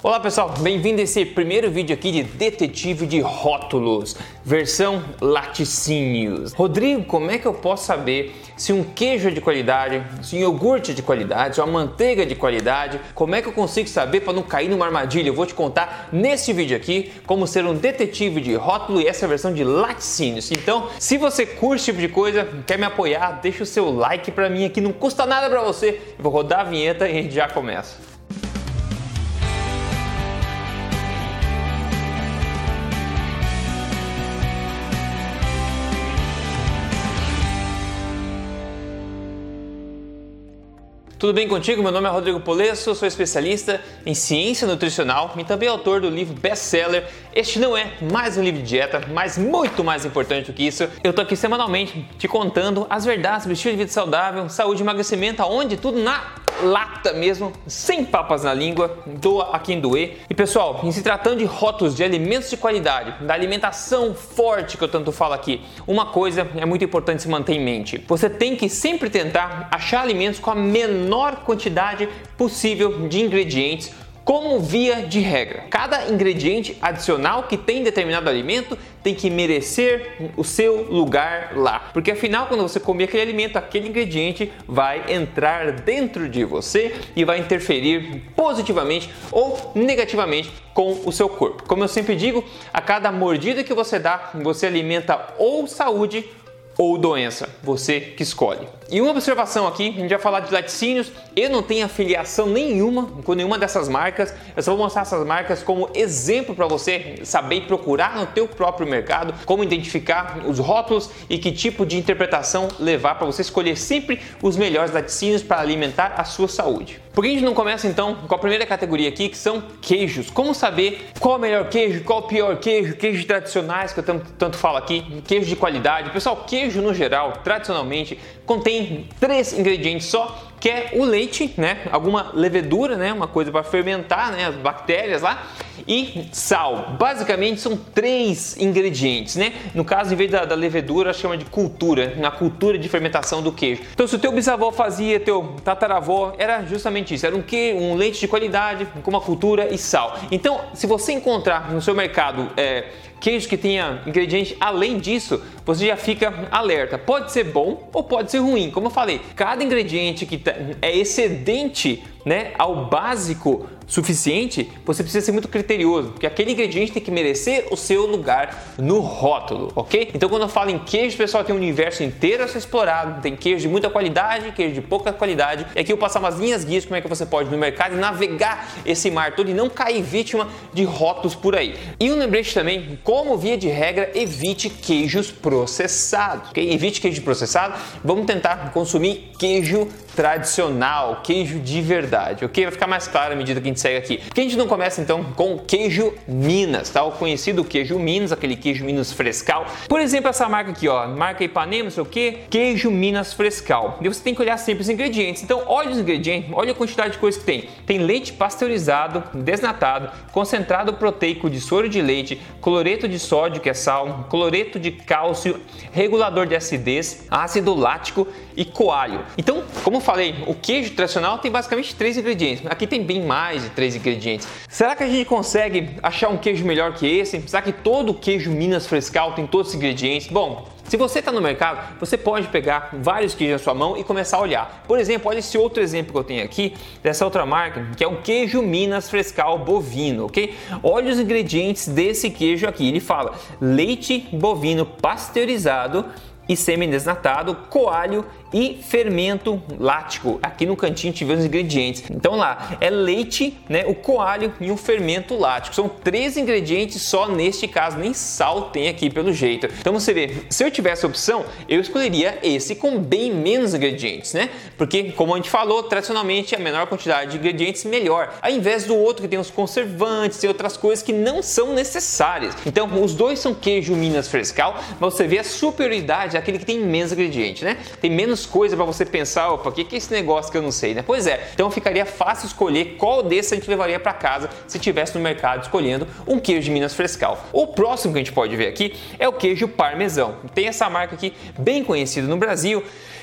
Olá pessoal, bem-vindo a esse primeiro vídeo aqui de Detetive de Rótulos, versão laticínios. Rodrigo, como é que eu posso saber se um queijo é de qualidade, se um iogurte é de qualidade, se uma manteiga é de qualidade? Como é que eu consigo saber para não cair numa armadilha? Eu vou te contar nesse vídeo aqui como ser um detetive de rótulo e essa é versão de laticínios. Então, se você curte esse tipo de coisa, quer me apoiar, deixa o seu like para mim aqui, não custa nada para você. Eu vou rodar a vinheta e a gente já começa. Tudo bem contigo? Meu nome é Rodrigo Polesso, sou especialista em ciência nutricional e também autor do livro best-seller. Este não é mais um livro de dieta, mas muito mais importante do que isso. Eu tô aqui semanalmente te contando as verdades do estilo de vida saudável, saúde e emagrecimento, aonde tudo na lata mesmo, sem papas na língua, doa a quem doer. E pessoal, em se tratando de rótulos de alimentos de qualidade, da alimentação forte que eu tanto falo aqui, uma coisa é muito importante se manter em mente. Você tem que sempre tentar achar alimentos com a menor quantidade possível de ingredientes como via de regra, cada ingrediente adicional que tem determinado alimento tem que merecer o seu lugar lá, porque afinal, quando você comer aquele alimento, aquele ingrediente vai entrar dentro de você e vai interferir positivamente ou negativamente com o seu corpo. Como eu sempre digo, a cada mordida que você dá, você alimenta ou saúde ou doença, você que escolhe. E uma observação aqui, a gente vai falar de laticínios, eu não tenho afiliação nenhuma com nenhuma dessas marcas, eu só vou mostrar essas marcas como exemplo para você saber procurar no teu próprio mercado, como identificar os rótulos e que tipo de interpretação levar para você escolher sempre os melhores laticínios para alimentar a sua saúde. Por que a gente não começa então com a primeira categoria aqui, que são queijos? Como saber qual é o melhor queijo, qual é o pior queijo, queijos tradicionais que eu tanto, tanto falo aqui, queijo de qualidade. Pessoal, queijo no geral, tradicionalmente, contém três ingredientes só que é o leite, né? Alguma levedura, né? Uma coisa para fermentar, né? As bactérias lá e sal. Basicamente são três ingredientes, né? No caso, em vez da, da levedura, chama de cultura, na cultura de fermentação do queijo. Então, se o teu bisavô fazia, teu tataravô, era justamente isso, era um, que, um leite de qualidade com uma cultura e sal. Então, se você encontrar no seu mercado é, queijo que tenha ingrediente além disso, você já fica alerta. Pode ser bom ou pode ser ruim. Como eu falei, cada ingrediente que é excedente né, ao básico suficiente, você precisa ser muito criterioso, porque aquele ingrediente tem que merecer o seu lugar no rótulo, ok? Então quando eu falo em queijo, pessoal, tem um universo inteiro a ser explorado, tem queijo de muita qualidade, queijo de pouca qualidade, e aqui eu passar umas linhas guias como é que você pode no mercado navegar esse mar todo e não cair vítima de rótulos por aí. E um lembrete também, como via de regra, evite queijos processados, ok? Evite queijo processado, vamos tentar consumir queijo tradicional, queijo de verdade, ok? Vai ficar mais claro à medida que a gente segue aqui. Por que a gente não começa então com queijo Minas, tá? O conhecido queijo Minas, aquele queijo Minas frescal. Por exemplo, essa marca aqui, ó, marca Ipanema, não sei o que, queijo Minas frescal. E você tem que olhar sempre os ingredientes. Então, olha os ingredientes, olha a quantidade de coisa que tem. Tem leite pasteurizado, desnatado, concentrado proteico de soro de leite, cloreto de sódio, que é sal, cloreto de cálcio, regulador de acidez, ácido lático e coalho. Então, como falei, o queijo tradicional tem basicamente três ingredientes. Aqui tem bem mais de três ingredientes. Será que a gente consegue achar um queijo melhor que esse? Será que todo queijo Minas Frescal tem todos os ingredientes? Bom, se você está no mercado, você pode pegar vários queijos na sua mão e começar a olhar. Por exemplo, olha esse outro exemplo que eu tenho aqui, dessa outra marca, que é um queijo Minas Frescal bovino, ok? Olha os ingredientes desse queijo aqui. Ele fala leite bovino pasteurizado e semi-desnatado, coalho e fermento lático. Aqui no cantinho tivemos os ingredientes. Então lá é leite, né, o coalho e o fermento lático. São três ingredientes só neste caso, nem sal tem aqui pelo jeito. Então você vê, se eu tivesse a opção, eu escolheria esse com bem menos ingredientes, né? Porque como a gente falou, tradicionalmente a menor quantidade de ingredientes melhor, ao invés do outro que tem os conservantes e outras coisas que não são necessárias. Então os dois são queijo Minas Frescal, mas você vê a superioridade daquele que tem menos ingredientes, né? Tem menos menos coisa para você pensar, opa, o que, que é esse negócio que eu não sei, né? Pois é, então ficaria fácil escolher qual desses a gente levaria para casa se tivesse no mercado escolhendo um queijo de Minas Frescal. O próximo que a gente pode ver aqui é o queijo parmesão. Tem essa marca aqui bem conhecida no Brasil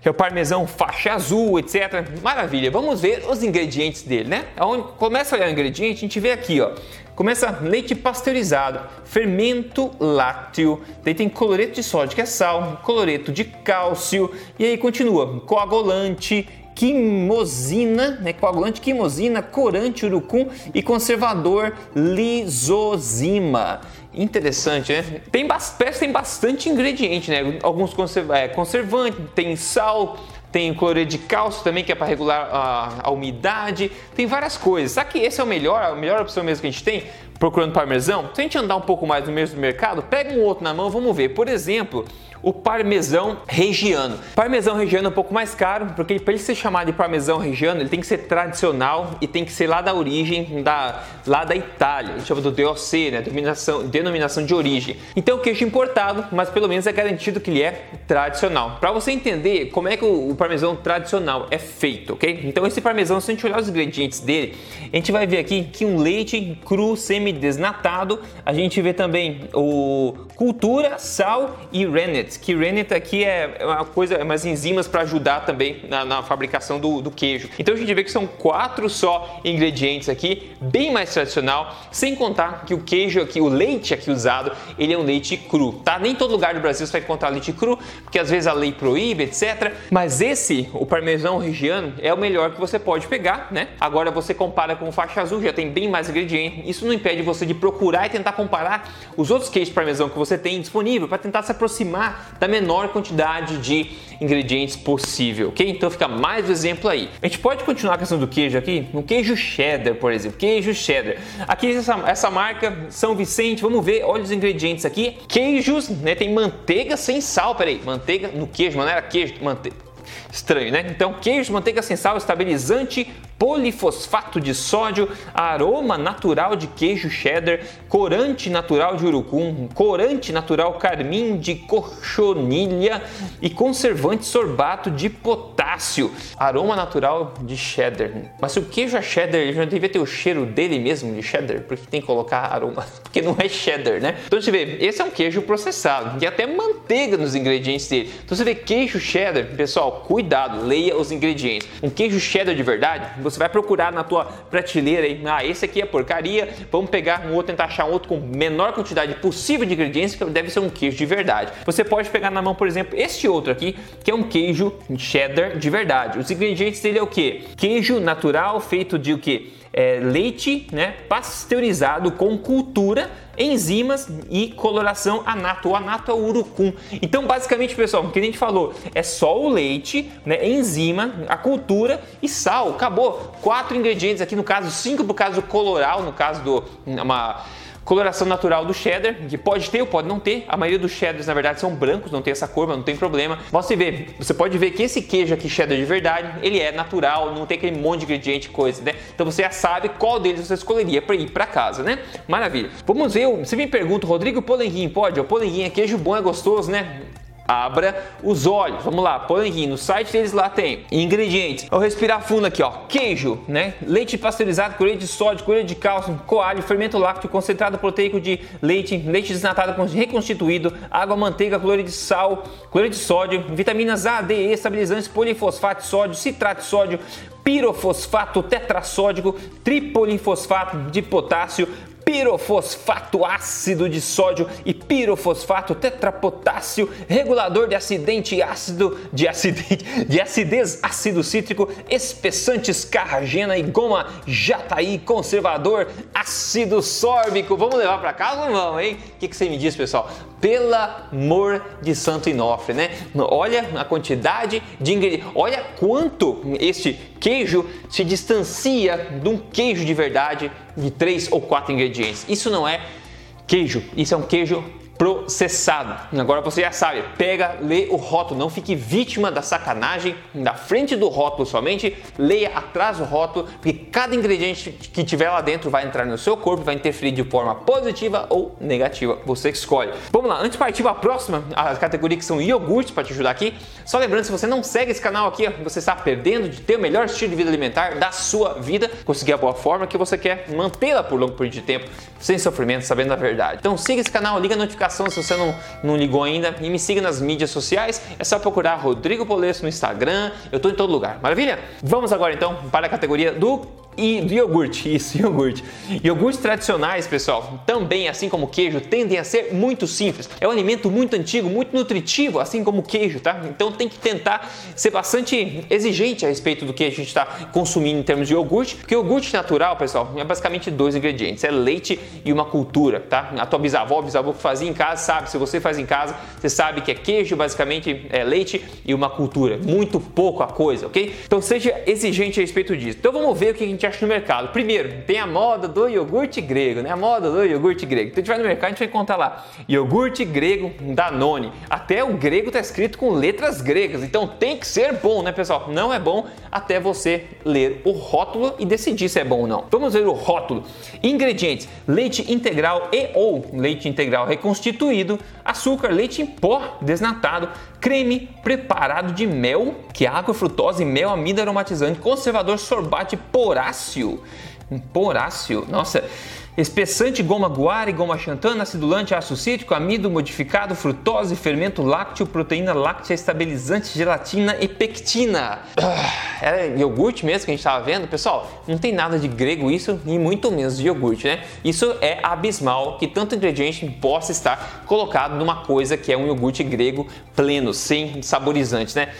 que é o parmesão faixa azul, etc. Maravilha. Vamos ver os ingredientes dele, né? Onde começa a olhar o ingrediente, a gente vê aqui, ó. Começa leite pasteurizado, fermento lácteo, daí tem cloreto de sódio, que é sal, cloreto de cálcio, e aí continua coagulante, quimosina, né, coagulante quimosina, corante urucum e conservador lisozima. Interessante, né? Tem, parece tem bastante ingrediente, né? Alguns é, conservantes, tem sal, tem cloreto de cálcio também, que é para regular a, a, umidade, tem várias coisas. Será que esse é o melhor, a melhor opção mesmo que a gente tem? Procurando parmesão? Se a gente andar um pouco mais no mesmo mercado, pega um outro na mão, vamos ver. Por exemplo, o parmesão regiano. Parmesão regiano é um pouco mais caro, porque para ele ser chamado de parmesão regiano, ele tem que ser tradicional e tem que ser lá da origem, da, lá da Itália. A gente chama do DOC, né? Denominação, denominação de origem. Então, o queijo importado, mas pelo menos é garantido que ele é tradicional. Para você entender como é que o, o parmesão tradicional é feito, ok? Então, esse parmesão, se a gente olhar os ingredientes dele, a gente vai ver aqui que um leite cru semi-desnatado, a gente vê também o cultura, sal e rennet que rennet aqui é uma coisa, é umas enzimas para ajudar também na, na fabricação do, do, queijo. Então a gente vê que são quatro só ingredientes aqui, bem mais tradicional, sem contar que o queijo aqui, o leite aqui usado, ele é um leite cru, tá? Nem todo lugar do Brasil você vai encontrar leite cru, porque às vezes a lei proíbe, etc. Mas esse, o parmesão regiano, é o melhor que você pode pegar, né? Agora você compara com o faixa azul, já tem bem mais ingredientes. Isso não impede você de procurar e tentar comparar os outros queijos parmesão que você tem disponível para tentar se aproximar da menor quantidade de ingredientes possível, ok? Então fica mais um exemplo aí. A gente pode continuar a questão do queijo aqui, no queijo cheddar, por exemplo, queijo cheddar. Aqui essa, essa marca São Vicente, vamos ver, olha os ingredientes aqui. Queijos, né? Tem manteiga sem sal, peraí, manteiga no queijo, mas não era queijo, manteiga. Estranho, né? Então, queijo, manteiga sem sal, estabilizante, polifosfato de sódio, aroma natural de queijo cheddar, corante natural de urucum, corante natural carmim de cochonilha e conservante sorbato de potássio. Aroma natural de cheddar. Mas se o queijo é cheddar, ele já devia ter o cheiro dele mesmo de cheddar, porque tem que colocar aroma, porque não é cheddar, né? Então você vê, esse é um queijo processado, e até manteiga nos ingredientes dele. Então você vê queijo cheddar, pessoal, cuidado, leia os ingredientes. Um queijo cheddar de verdade, você vai procurar na tua prateleira aí, ah, esse aqui é porcaria, vamos pegar um outro, tentar achar um outro com menor quantidade possível de ingredientes, que deve ser um queijo de verdade. Você pode pegar na mão, por exemplo, este outro aqui, que é um queijo cheddar de verdade. Os ingredientes dele é o que? Queijo natural feito de o que? É, leite né, pasteurizado com cultura, enzimas e coloração anato. O anato é o urucum. Então, basicamente, pessoal, o que a gente falou é só o leite, né, enzima, a cultura e sal. Acabou. Quatro ingredientes aqui, no caso, cinco por caso do coloral, no caso do uma Coloração natural do cheddar, que pode ter ou pode não ter. A maioria dos cheddars, na verdade, são brancos, não tem essa cor, mas não tem problema. Você vê, você pode ver que esse queijo aqui, cheddar de verdade, ele é natural, não tem aquele monte de ingrediente coisa, né? Então você já sabe qual deles você escolheria para ir para casa, né? Maravilha. Vamos ver, você me pergunta, Rodrigo Polenguinho, pode? O Polenguinho é queijo bom, é gostoso, né? Abra os olhos. Vamos lá, põe no site deles lá tem ingredientes. Vou respirar fundo aqui, ó. Queijo, né? Leite pasteurizado leite de sódio, leite de cálcio, coalho, fermento lácteo, concentrado proteico de leite, leite desnatado reconstituído, água, manteiga, cloreto de sal, cloreto de sódio, vitaminas A, D, E, estabilizantes, polifosfato de sódio, citrato de sódio, pirofosfato tetrassódico, tripolifosfato de potássio, pirofosfato ácido de sódio e pirofosfato tetrapotássio, regulador de acidente ácido de acidente de acidez ácido cítrico, espessantes carragena e goma jataí, conservador ácido sórbico. Vamos levar para casa ou não, hein? O que, que você me diz, pessoal? Pelo amor de Santo Inofre, né? Olha a quantidade de ingredientes, olha quanto este queijo se distancia de um queijo de verdade de três ou quatro ingredientes. Isso não é queijo, isso é um queijo processado. Agora você já sabe, pega, lê o rótulo, não fique vítima da sacanagem da frente do rótulo somente, leia atrás do rótulo, porque cada ingrediente que tiver lá dentro vai entrar no seu corpo, vai interferir de forma positiva ou negativa, você que escolhe. Vamos lá, antes de partir para a próxima, a categoria que são iogurtes para te ajudar aqui, só lembrando, se você não segue esse canal aqui, você está perdendo de ter o melhor estilo de vida alimentar da sua vida, conseguir a boa forma que você quer mantê-la por longo período de tempo, sem sofrimento, sabendo a verdade. Então siga esse canal, liga a notificação notificação se você não, não ligou ainda e me siga nas mídias sociais. É só procurar Rodrigo Polesso no Instagram, eu tô em todo lugar. Maravilha? Vamos agora então para a categoria do e iogurte, isso, iogurte. Iogurtes tradicionais, pessoal, também assim como queijo, tendem a ser muito simples. É um alimento muito antigo, muito nutritivo, assim como queijo, tá? Então tem que tentar ser bastante exigente a respeito do que a gente está consumindo em termos de iogurte, porque iogurte natural, pessoal, é basicamente dois ingredientes, é leite e uma cultura, tá? A tua bisavó, bisavô que fazia em casa, sabe, se você faz em casa, você sabe que é queijo, basicamente é leite e uma cultura, muito pouco a coisa, ok? Então seja exigente a respeito disso. Então vamos ver o que a gente acha no mercado? Primeiro, tem a moda do iogurte grego, né? A moda do iogurte grego. Então a gente vai no mercado e a gente vai encontrar lá iogurte grego Danone. Até o grego está escrito com letras gregas, então tem que ser bom, né, pessoal? Não é bom até você ler o rótulo e decidir se é bom ou não. Vamos ver o rótulo. Ingredientes: leite integral e ou leite integral reconstituído, açúcar, leite em pó desnatado, creme preparado de mel, que é água frutosa e mel, amida aromatizante, conservador, sorbate, poráceo. Poráceo, nossa, espessante, goma guar e goma xantana, acidulante, ácido cítrico, amido modificado, frutose, fermento lácteo, proteína láctea, estabilizante, gelatina e pectina. Ah, era iogurte mesmo que a gente estava vendo? Pessoal, não tem nada de grego isso e muito menos de iogurte, né? Isso é abismal que tanto ingrediente possa estar colocado numa coisa que é um iogurte grego pleno, sem saborizantes, né?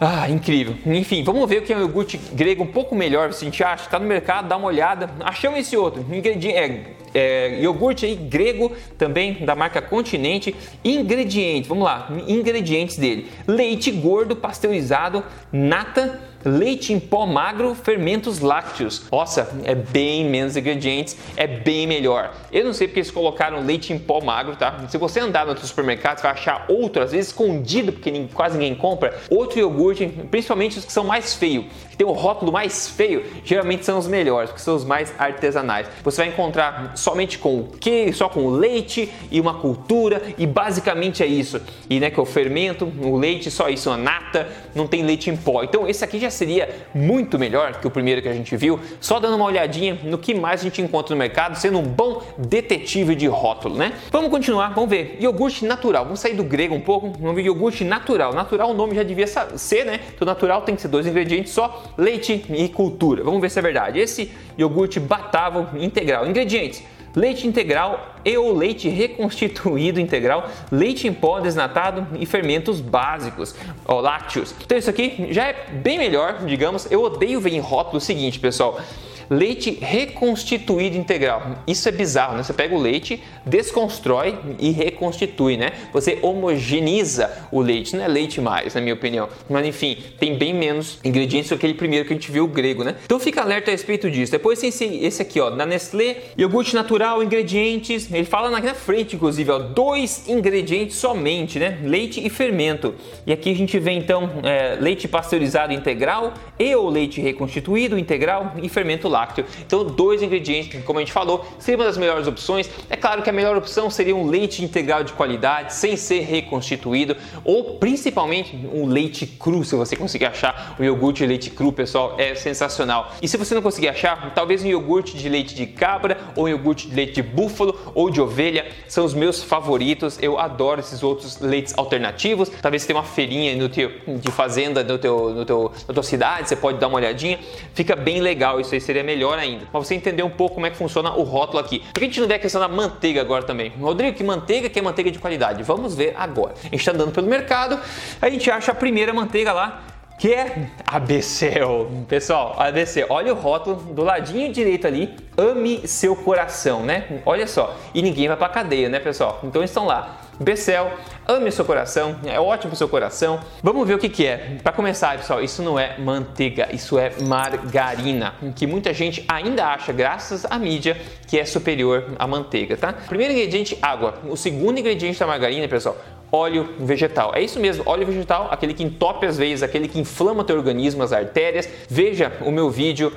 Ah, incrível. Enfim, vamos ver o que é um iogurte grego um pouco melhor, se a gente acha. Está no mercado, dá uma olhada. Achamos esse outro. Ingrediente, é, é, iogurte aí, grego, também da marca Continente. Ingredientes, vamos lá. Ingredientes dele: leite gordo pasteurizado, nata leite em pó magro, fermentos lácteos. Nossa, é bem menos ingredientes, é bem melhor. Eu não sei porque eles colocaram leite em pó magro, tá? Se você andar no supermercado, você vai achar outro, às vezes escondido, porque quase ninguém compra, outro iogurte, principalmente os que são mais feios, que tem o rótulo mais feio, geralmente são os melhores, que são os mais artesanais. Você vai encontrar somente com o que, só com o leite e uma cultura, e basicamente é isso. E né, que o fermento, o leite, só isso, a nata, não tem leite em pó. Então esse aqui já seria muito melhor que o primeiro que a gente viu, só dando uma olhadinha no que mais a gente encontra no mercado, sendo um bom detetive de rótulo, né? Vamos continuar, vamos ver. Iogurte natural, vamos sair do grego um pouco, vamos ver iogurte natural. Natural o nome já devia ser, né? Então natural tem que ser dois ingredientes só, leite e cultura. Vamos ver se é verdade. Esse iogurte batável integral. Ingredientes: leite integral e ou leite reconstituído integral, leite em pó desnatado e fermentos básicos, ó, lácteos. Então isso aqui já é bem melhor, digamos. Eu odeio ver em rótulo o seguinte, pessoal leite reconstituído integral. Isso é bizarro, né? Você pega o leite, desconstrói e reconstitui, né? Você homogeneiza o leite, não é leite mais, na minha opinião. Mas enfim, tem bem menos ingredientes do que aquele primeiro que a gente viu, o grego, né? Então fica alerta a respeito disso. Depois tem esse, esse aqui, ó, da Nestlé, iogurte natural, ingredientes. Ele fala aqui na frente, inclusive, ó, dois ingredientes somente, né? Leite e fermento. E aqui a gente vê então é, leite pasteurizado integral e ou leite reconstituído integral e fermento lácteo. Então, dois ingredientes, como a gente falou, seria uma das melhores opções. É claro que a melhor opção seria um leite integral de qualidade, sem ser reconstituído, ou principalmente um leite cru, se você conseguir achar um iogurte de leite cru, pessoal, é sensacional. E se você não conseguir achar, talvez um iogurte de leite de cabra, ou um iogurte de leite de búfalo ou de ovelha, são os meus favoritos. Eu adoro esses outros leites alternativos. Talvez tenha uma feirinha no teu, de fazenda no teu, no teu, na tua cidade, você pode dar uma olhadinha. Fica bem legal, isso aí seria melhor ainda. Para você entender um pouco como é que funciona o rótulo aqui. Por que a gente não vê a questão da manteiga agora também? Rodrigo, que manteiga que é manteiga de qualidade? Vamos ver agora. A gente está andando pelo mercado, a gente acha a primeira manteiga lá que é ABCL. Pessoal, ABC, olha o rótulo do ladinho direito ali, ame seu coração, né? Olha só, e ninguém vai pra cadeia, né, pessoal? Então estão lá. Becel, ame seu coração, é ótimo pro seu coração. Vamos ver o que, que é. Para começar, pessoal, isso não é manteiga, isso é margarina, que muita gente ainda acha, graças à mídia, que é superior à manteiga, tá? Primeiro ingrediente, água. O segundo ingrediente da margarina, pessoal, óleo vegetal. É isso mesmo, óleo vegetal, aquele que entope as veias, aquele que inflama teu organismo, as artérias. Veja o meu vídeo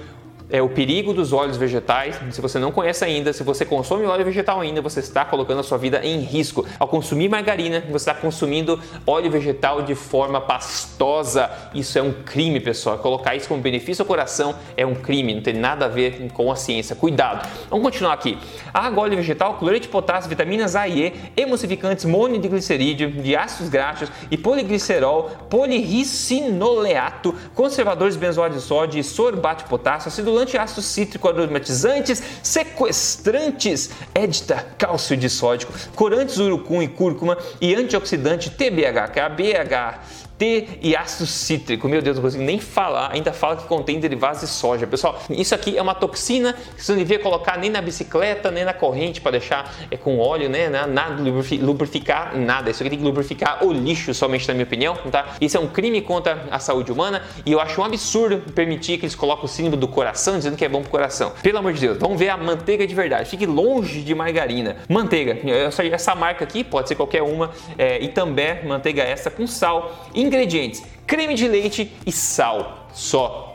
é o perigo dos óleos vegetais. Se você não conhece ainda, se você consome óleo vegetal ainda, você está colocando a sua vida em risco. Ao consumir margarina, você está consumindo óleo vegetal de forma pastosa. Isso é um crime, pessoal. Colocar isso como benefício ao coração é um crime, não tem nada a ver com a ciência. Cuidado. Vamos continuar aqui. Água, óleo vegetal, cloreto de potássio, vitaminas A e E, emulsificantes monoglicerídeo, de ácidos graxos e poliglicerol, poliricinoleato, conservadores benzoato de sódio e sorbato de potássio, acidulante ácido cítrico, aromatizantes, sequestrantes, edita, cálcio de sódico, corantes urucum e cúrcuma e antioxidante TBH, BH, T e ácido cítrico. Meu Deus, não consigo nem falar. Ainda fala que contém derivados de soja. Pessoal, isso aqui é uma toxina que você não devia colocar nem na bicicleta, nem na corrente para deixar é, com óleo, né? Nada, lubrificar nada. Isso aqui tem que lubrificar o lixo, somente na minha opinião, tá? Isso é um crime contra a saúde humana e eu acho um absurdo permitir que eles coloquem o símbolo do coração dizendo que é bom pro coração. Pelo amor de Deus, vamos ver a manteiga de verdade. Fique longe de margarina. Manteiga, essa, marca aqui pode ser qualquer uma, é, e também manteiga essa com sal. Ingredientes: creme de leite e sal. Só.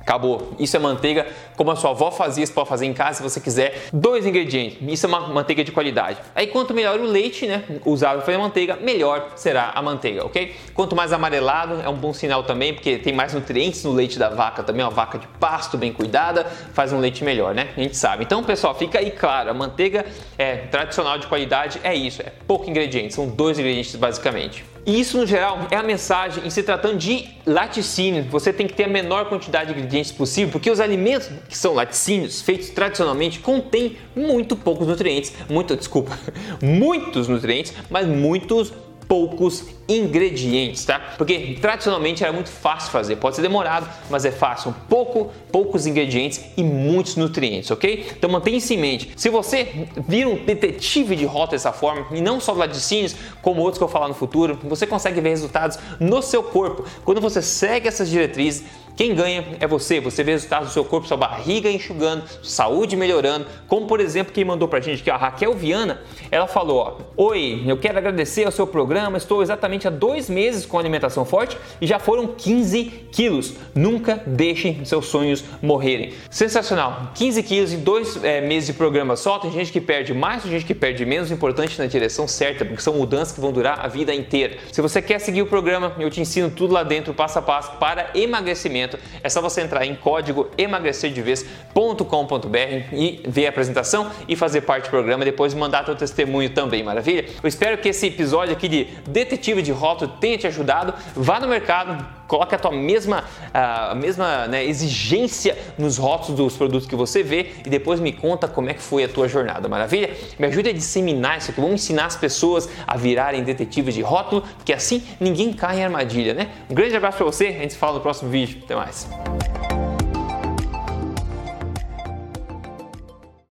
Acabou. Isso é manteiga como a sua avó fazia, você pode fazer em casa se você quiser. Dois ingredientes. Isso é uma manteiga de qualidade. Aí quanto melhor o leite, né, usado para fazer manteiga, melhor será a manteiga, ok? Quanto mais amarelado é um bom sinal também, porque tem mais nutrientes no leite da vaca também, uma vaca de pasto bem cuidada faz um leite melhor, né? A gente sabe. Então, pessoal, fica aí claro, a manteiga é tradicional de qualidade é isso, é pouco ingrediente, são dois ingredientes basicamente. E isso, no geral, é a mensagem em se tratando de laticínios. Você tem que ter a menor quantidade de ingredientes possível, porque os alimentos que são laticínios, feitos tradicionalmente, contêm muito poucos nutrientes. Muito, desculpa, muitos nutrientes, mas muitos poucos ingredientes, tá? Porque tradicionalmente era muito fácil fazer, pode ser demorado, mas é fácil, pouco, poucos ingredientes e muitos nutrientes, ok? Então mantenha isso em mente. Se você vir um detetive de rota dessa forma, e não só laticínios, como outros que eu vou falar no futuro, você consegue ver resultados no seu corpo. Quando você segue essas diretrizes, quem ganha é você, você vê resultados do seu corpo, sua barriga enxugando, saúde melhorando, como por exemplo quem mandou pra gente aqui, a Raquel Viana, ela falou, ó, Oi, eu quero agradecer ao seu programa, estou exatamente há dois meses com alimentação forte e já foram 15 quilos. Nunca deixem seus sonhos morrerem. Sensacional, 15 quilos em dois é, meses de programa só, tem gente que perde mais, tem gente que perde menos, o importante na direção certa, porque são mudanças que vão durar a vida inteira. Se você quer seguir o programa, eu te ensino tudo lá dentro, passo a passo, para emagrecimento emagrecimento, é só você entrar em código emagrecerdevez.com.br e ver a apresentação e fazer parte do programa, depois mandar teu testemunho também, maravilha? Eu espero que esse episódio aqui de Detetive de Rótulo tenha te ajudado. Vá no mercado, coloque a tua mesma, a mesma né, exigência nos rótulos dos produtos que você vê e depois me conta como é que foi a tua jornada, maravilha? Me ajude a disseminar isso aqui, vamos ensinar as pessoas a virarem detetives de rótulo, que assim ninguém cai em armadilha, né? Um grande abraço para você, a gente se fala no próximo vídeo. Até mais.